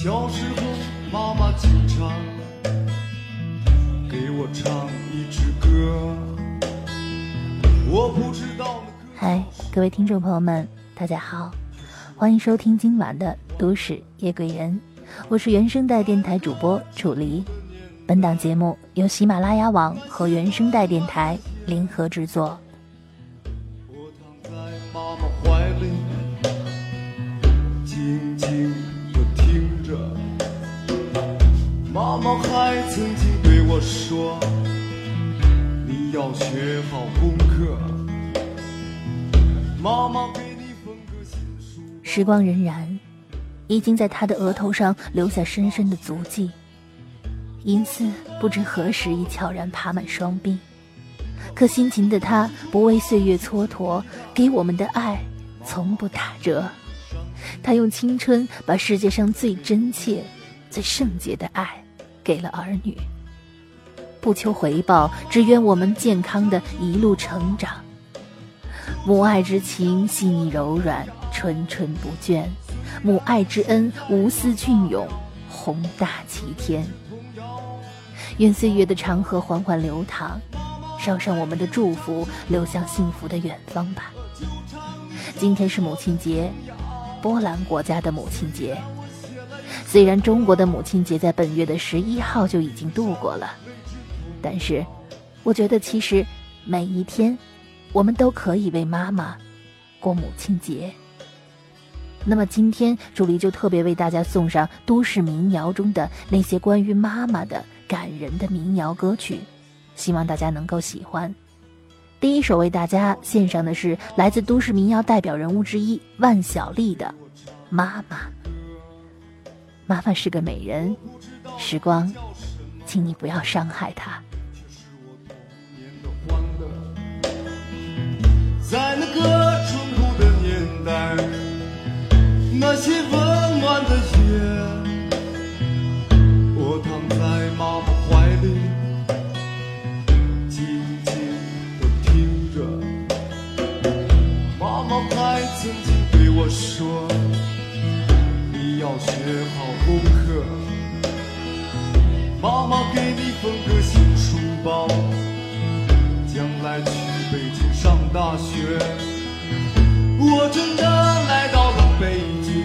小时候，妈妈经常给我唱一支歌。我不知道。嗨，各位听众朋友们，大家好，欢迎收听今晚的《都市夜归人》，我是原声带电台主播楚离。本档节目由喜马拉雅网和原声带电台联合制作。我躺在妈妈怀里，静静。妈妈还曾经对我说：“你要学好功课。”妈妈给你封个新书。时光荏苒，已经在他的额头上留下深深的足迹。银丝不知何时已悄然爬满双臂，可辛勤的他不为岁月蹉跎，给我们的爱从不打折。他用青春把世界上最真切、最圣洁的爱。给了儿女，不求回报，只愿我们健康的一路成长。母爱之情细腻柔软，纯纯不倦；母爱之恩无私隽永，宏大齐天。愿岁月的长河缓缓流淌，捎上我们的祝福，流向幸福的远方吧。今天是母亲节，波兰国家的母亲节。虽然中国的母亲节在本月的十一号就已经度过了，但是，我觉得其实每一天，我们都可以为妈妈过母亲节。那么今天，助理就特别为大家送上都市民谣中的那些关于妈妈的感人的民谣歌曲，希望大家能够喜欢。第一首为大家献上的是来自都市民谣代表人物之一万晓利的《妈妈》。妈妈是个美人，时光，请你不要伤害她。在那个淳朴的年代，那些温暖的夜，我躺在妈妈怀里，静静地听着。妈妈还曾经对我说。要学好功课，妈妈给你缝个新书包，将来去北京上大学。我真的来到了北京，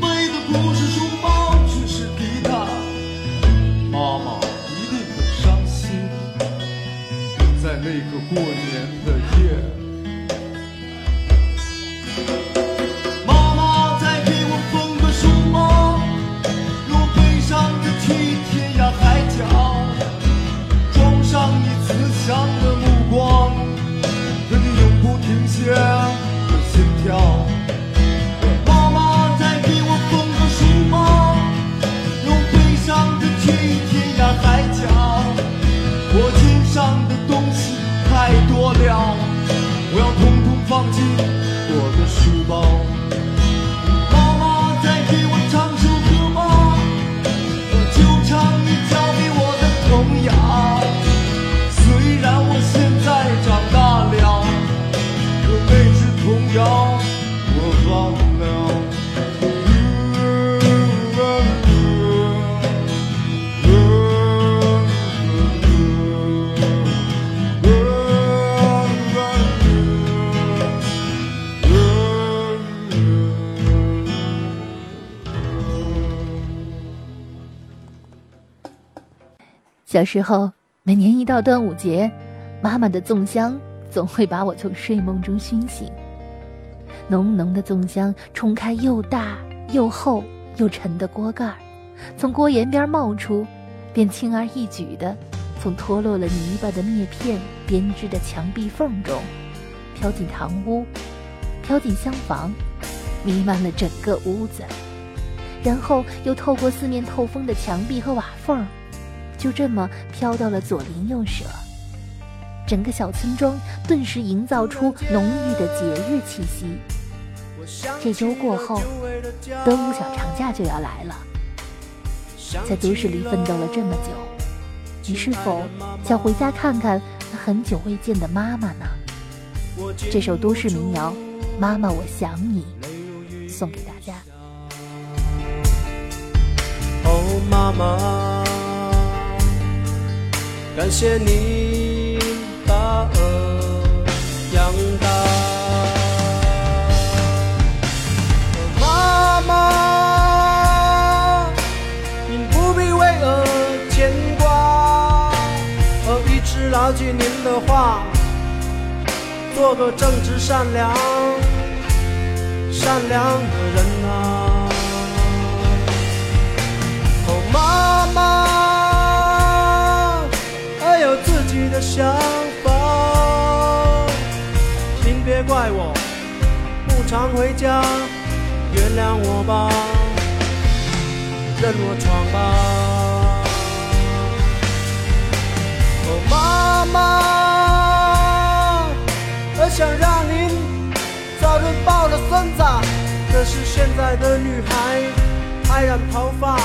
背的不是书包，却是吉他。妈妈一定很伤心，在那个过年的小时候，每年一到端午节，妈妈的粽香总会把我从睡梦中熏醒。浓浓的粽香冲开又大又厚又沉的锅盖儿，从锅沿边冒出，便轻而易举地从脱落了泥巴的篾片编织的墙壁缝中飘进堂屋，飘进厢房，弥漫了整个屋子，然后又透过四面透风的墙壁和瓦缝。就这么飘到了左邻右舍，整个小村庄顿时营造出浓郁的节日气息。这周过后，端午小长假就要来了。在都市里奋斗了这么久，你是否想回家看看那很久未见的妈妈呢？这首都市民谣《妈妈我想你》送给大家。哦，妈妈。感谢你把我养大，妈妈，您不必为我牵挂，我一直牢记您的话，做个正直善良、善良的人啊，哦，妈。的想法，请别怪我不常回家，原谅我吧，任我闯吧。哦，妈妈，我想让您早日抱了孙子，可是现在的女孩爱染头发，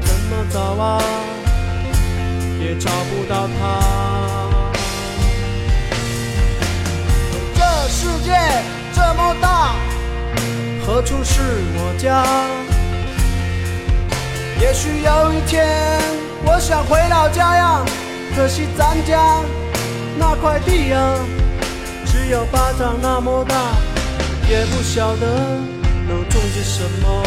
怎么找啊？也找不到他。世界这么大，何处是我家？也许有一天，我想回老家呀，可惜咱家那块地呀，只有巴掌那么大，也不晓得能种些什么。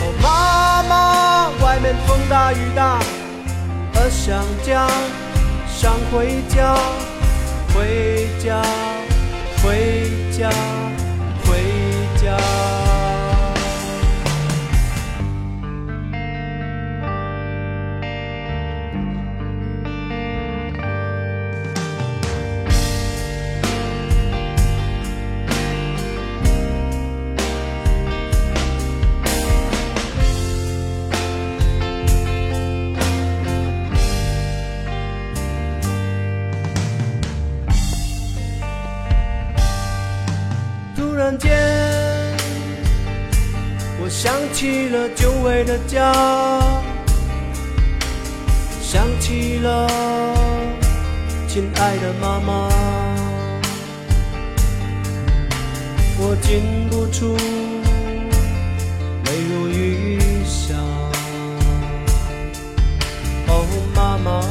哦妈妈，外面风大雨大，我想家，想回家，回家，回家，回家。起了久违的家，想起了亲爱的妈妈，我禁不住泪如雨下。哦，妈妈，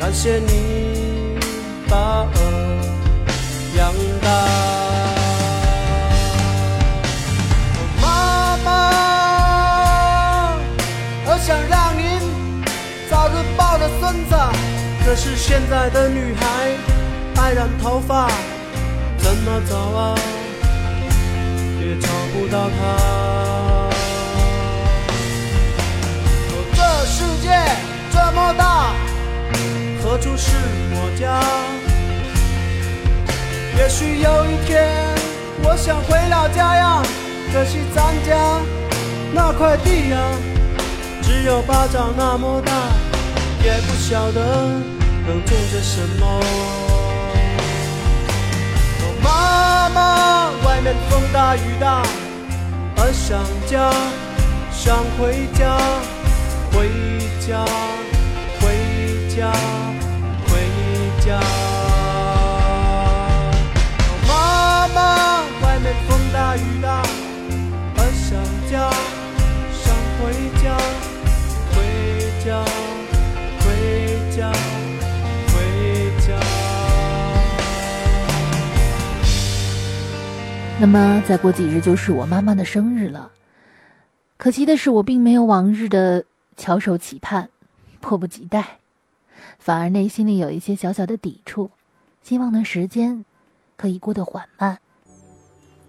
感谢你把现在的女孩爱染头发，怎么找啊也找不到她。这世界这么大，何处是我家？也许有一天我想回老家呀，可惜咱家那块地呀，只有巴掌那么大，也不晓得。能做些什么妈妈外面风大雨大我想家想回家回家回家回家妈妈外面风大雨大我想家想回家回家回家。那么再过几日就是我妈妈的生日了，可惜的是我并没有往日的翘首企盼，迫不及待，反而内心里有一些小小的抵触，希望的时间可以过得缓慢，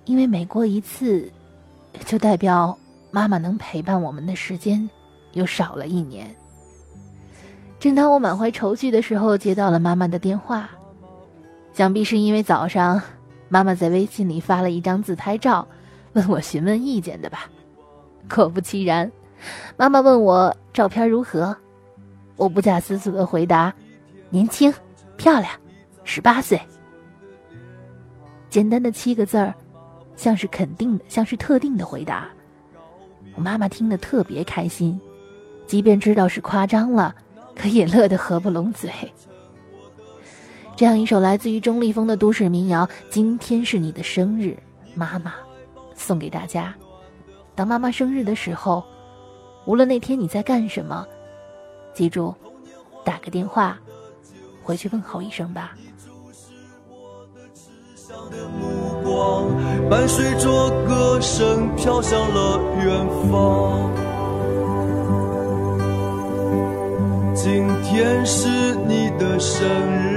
因为每过一次，就代表妈妈能陪伴我们的时间又少了一年。正当我满怀愁绪的时候，接到了妈妈的电话，想必是因为早上。妈妈在微信里发了一张自拍照，问我询问意见的吧。果不其然，妈妈问我照片如何，我不假思索的回答：年轻、漂亮、十八岁。简单的七个字儿，像是肯定的，像是特定的回答。我妈妈听得特别开心，即便知道是夸张了，可也乐得合不拢嘴。这样一首来自于钟立风的都市民谣《今天是你的生日，妈妈》，送给大家。当妈妈生日的时候，无论那天你在干什么，记住，打个电话，回去问候一声吧。伴随着歌声飘向了远方。今天是你的生日。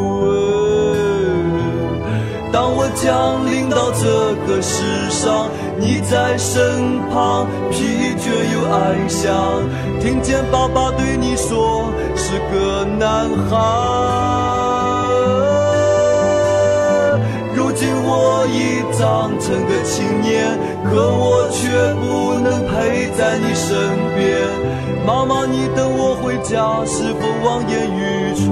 当我降临到这个世上，你在身旁，疲倦又安详，听见爸爸对你说是个男孩。如今我已长成个青年，可我却不能陪在你身边。妈妈，你等我回家，是否望眼欲穿？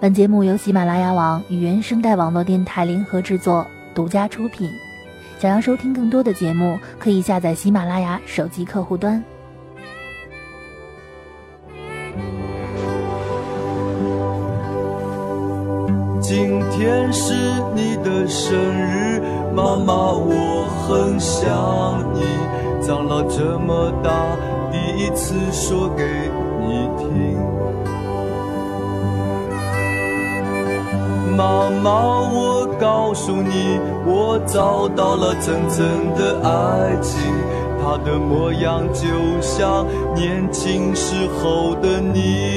本节目由喜马拉雅网与原声带网络电台联合制作，独家出品。想要收听更多的节目，可以下载喜马拉雅手机客户端。今天是你的生日，妈妈，我很想你。长了这么大，第一次说给你听。妈妈，我告诉你，我找到了真正的爱情，它的模样就像年轻时候的你。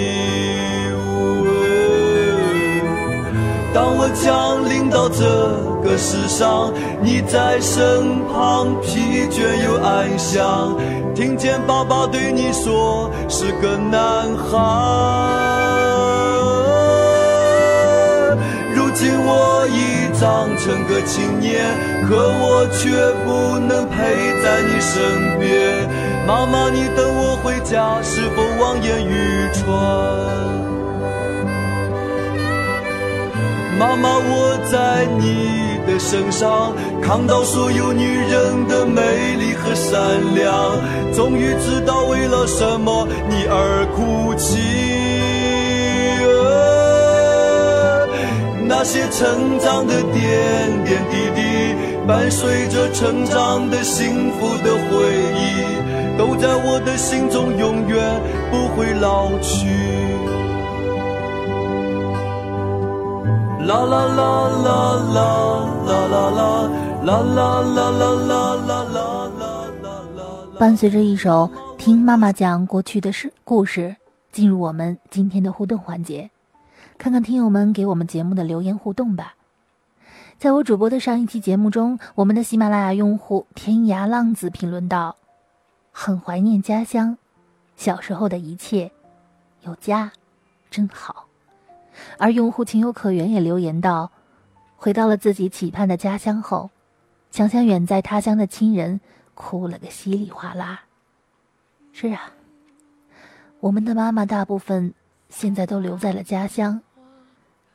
当我降临到这个世上，你在身旁，疲倦又安详，听见爸爸对你说，是个男孩。已长成个青年，可我却不能陪在你身边。妈妈，你等我回家，是否望眼欲穿？妈妈，我在你的身上看到所有女人的美丽和善良，终于知道为了什么你而哭泣。那些成长的点点滴滴，伴随着成长的幸福的回忆，都在我的心中永远不会老去。啦啦啦啦啦啦啦啦啦啦啦啦啦啦啦。伴随着一首《听妈妈讲过去的事故事》，进入我们今天的互动环节。看看听友们给我们节目的留言互动吧。在我主播的上一期节目中，我们的喜马拉雅用户天涯浪子评论道：“很怀念家乡，小时候的一切，有家，真好。而用户情有可原也留言道：“回到了自己期盼的家乡后，想想远在他乡的亲人，哭了个稀里哗啦。”是啊，我们的妈妈大部分现在都留在了家乡，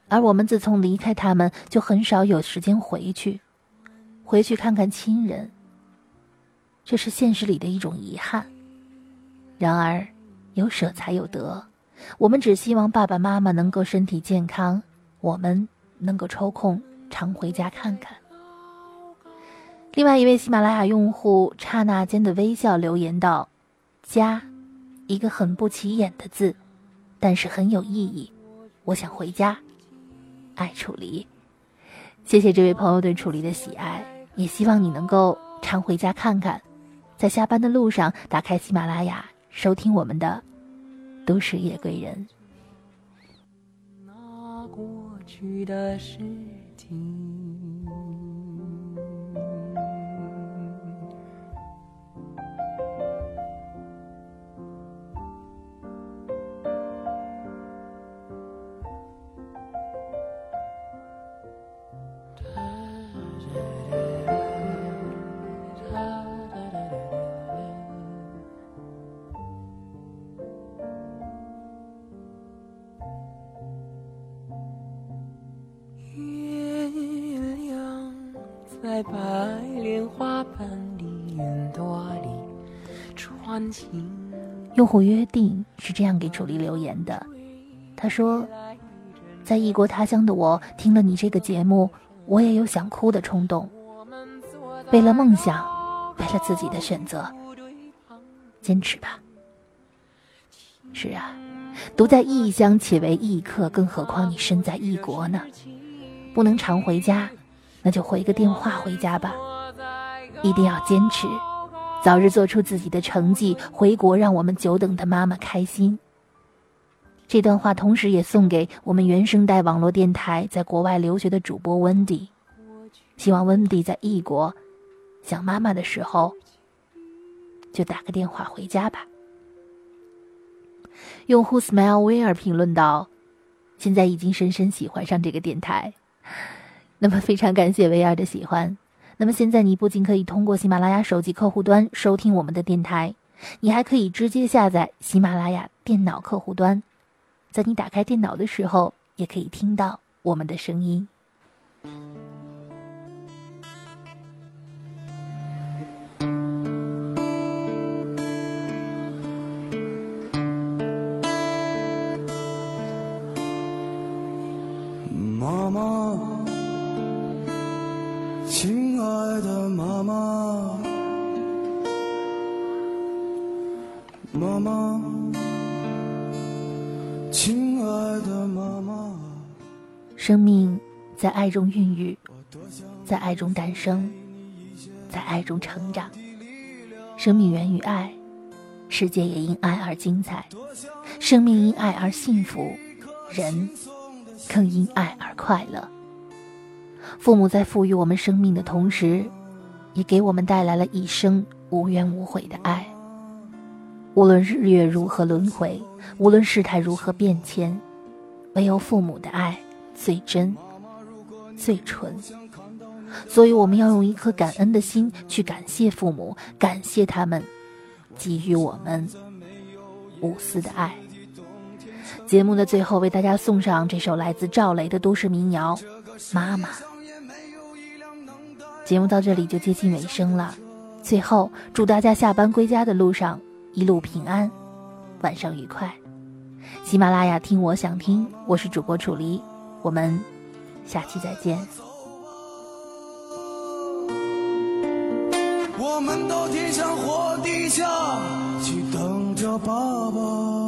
而我们自从离开他们，就很少有时间回去，回去看看亲人。这是现实里的一种遗憾。然而，有舍才有得。我们只希望爸爸妈妈能够身体健康，我们能够抽空常回家看看。另外一位喜马拉雅用户刹那间的微笑留言道：“家，一个很不起眼的字，但是很有意义。我想回家，爱楚离。谢谢这位朋友对楚离的喜爱，也希望你能够常回家看看，在下班的路上打开喜马拉雅收听我们的。”都市夜归人。那过去的事情。用户约定是这样给楚离留言的，他说：“在异国他乡的我，听了你这个节目，我也有想哭的冲动。为了梦想，为了自己的选择，坚持吧。是啊，独在异乡且为异客，更何况你身在异国呢？不能常回家。”那就回个电话回家吧，一定要坚持，早日做出自己的成绩，回国让我们久等的妈妈开心。这段话同时也送给我们原声带网络电台在国外留学的主播温迪，希望温迪在异国想妈妈的时候，就打个电话回家吧。用户 smile 威尔评论道：“现在已经深深喜欢上这个电台。”那么非常感谢维尔的喜欢。那么现在你不仅可以通过喜马拉雅手机客户端收听我们的电台，你还可以直接下载喜马拉雅电脑客户端，在你打开电脑的时候，也可以听到我们的声音。妈妈。爱的妈妈，妈妈，亲爱的妈妈。生命在爱中孕育，在爱中诞生，在爱中成长。生命源于爱，世界也因爱而精彩。生命因爱而幸福，人更因爱而快乐。父母在赋予我们生命的同时，也给我们带来了一生无怨无悔的爱。无论日月如何轮回，无论事态如何变迁，唯有父母的爱最真、最纯。所以，我们要用一颗感恩的心去感谢父母，感谢他们给予我们无私的爱。节目的最后，为大家送上这首来自赵雷的都市民谣《妈妈》。节目到这里就接近尾声了，最后祝大家下班归家的路上一路平安，晚上愉快。喜马拉雅听我想听，我是主播楚离，我们下期再见。我们到天上或地下去等着爸爸。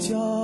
家。